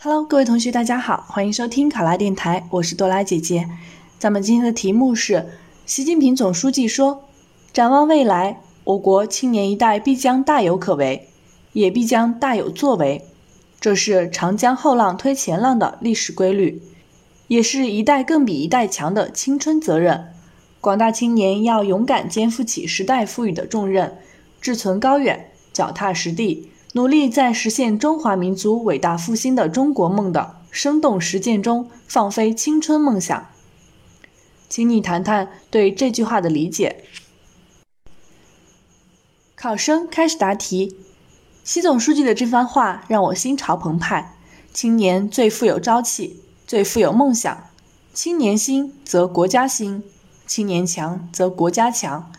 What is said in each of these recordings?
Hello，各位同学，大家好，欢迎收听考拉电台，我是多拉姐姐。咱们今天的题目是：习近平总书记说，展望未来，我国青年一代必将大有可为，也必将大有作为。这是长江后浪推前浪的历史规律，也是一代更比一代强的青春责任。广大青年要勇敢肩负起时代赋予的重任，志存高远，脚踏实地。努力在实现中华民族伟大复兴的中国梦的生动实践中放飞青春梦想。请你谈谈对这句话的理解。考生开始答题。习总书记的这番话让我心潮澎湃。青年最富有朝气，最富有梦想。青年兴则国家兴，青年强则国家强。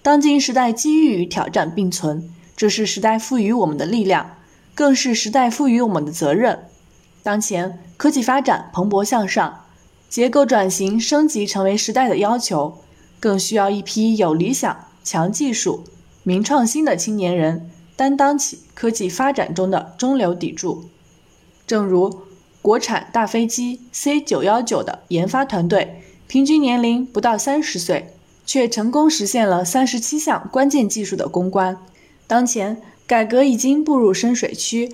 当今时代机遇与挑战并存。这是时代赋予我们的力量，更是时代赋予我们的责任。当前科技发展蓬勃向上，结构转型升级成为时代的要求，更需要一批有理想、强技术、明创新的青年人担当起科技发展中的中流砥柱。正如国产大飞机 C 九幺九的研发团队，平均年龄不到三十岁，却成功实现了三十七项关键技术的攻关。当前改革已经步入深水区，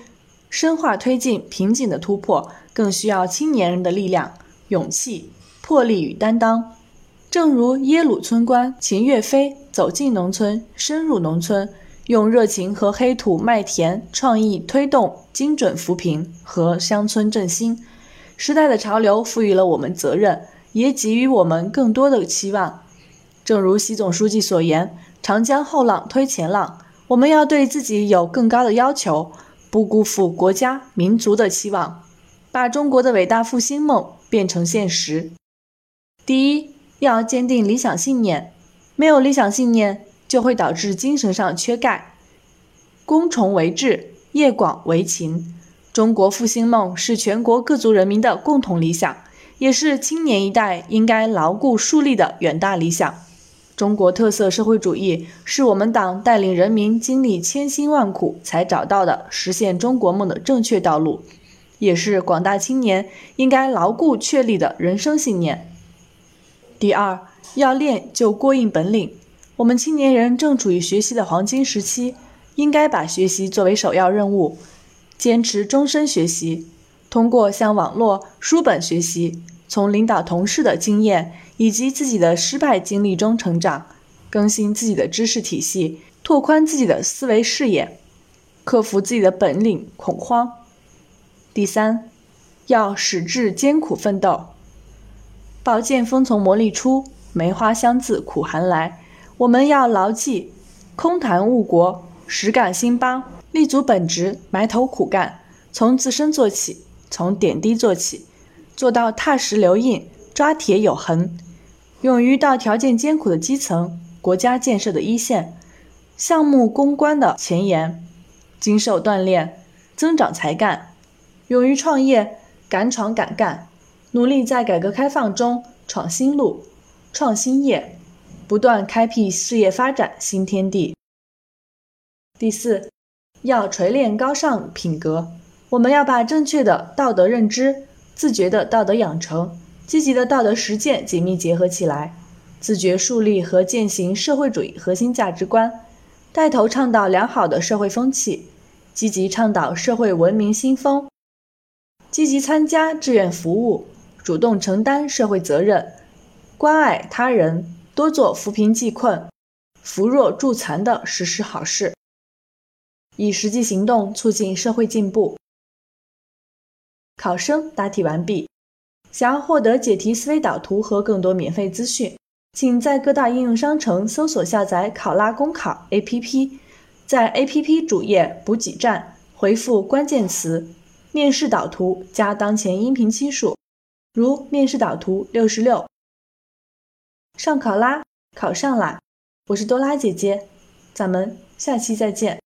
深化推进瓶颈的突破，更需要青年人的力量、勇气、魄力与担当。正如耶鲁村官秦岳飞走进农村、深入农村，用热情和黑土麦田创意推动精准扶贫和乡村振兴。时代的潮流赋予了我们责任，也给予我们更多的期望。正如习总书记所言：“长江后浪推前浪。”我们要对自己有更高的要求，不辜负国家民族的期望，把中国的伟大复兴梦变成现实。第一，要坚定理想信念，没有理想信念，就会导致精神上缺钙。攻崇为志，业广为勤。中国复兴梦是全国各族人民的共同理想，也是青年一代应该牢固树立的远大理想。中国特色社会主义是我们党带领人民经历千辛万苦才找到的实现中国梦的正确道路，也是广大青年应该牢固确立的人生信念。第二，要练就过硬本领。我们青年人正处于学习的黄金时期，应该把学习作为首要任务，坚持终身学习，通过向网络、书本学习。从领导同事的经验以及自己的失败经历中成长，更新自己的知识体系，拓宽自己的思维视野，克服自己的本领恐慌。第三，要矢志艰苦奋斗。宝剑锋从磨砺出，梅花香自苦寒来。我们要牢记“空谈误国，实干兴邦”，立足本职，埋头苦干，从自身做起，从点滴做起。做到踏实留印、抓铁有痕，勇于到条件艰苦的基层、国家建设的一线、项目攻关的前沿，经受锻炼，增长才干，勇于创业、敢闯敢干，努力在改革开放中闯新路、创新业，不断开辟事业发展新天地。第四，要锤炼高尚品格，我们要把正确的道德认知。自觉的道德养成，积极的道德实践紧密结合起来，自觉树立和践行社会主义核心价值观，带头倡导良好的社会风气，积极倡导社会文明新风，积极参加志愿服务，主动承担社会责任，关爱他人，多做扶贫济困、扶弱助残的实事好事，以实际行动促进社会进步。考生答题完毕。想要获得解题思维导图和更多免费资讯，请在各大应用商城搜索下载“考拉公考 ”APP，在 APP 主页补给站回复关键词“面试导图”加当前音频期数，如面试导图六十六。上考拉，考上啦！我是多拉姐姐，咱们下期再见。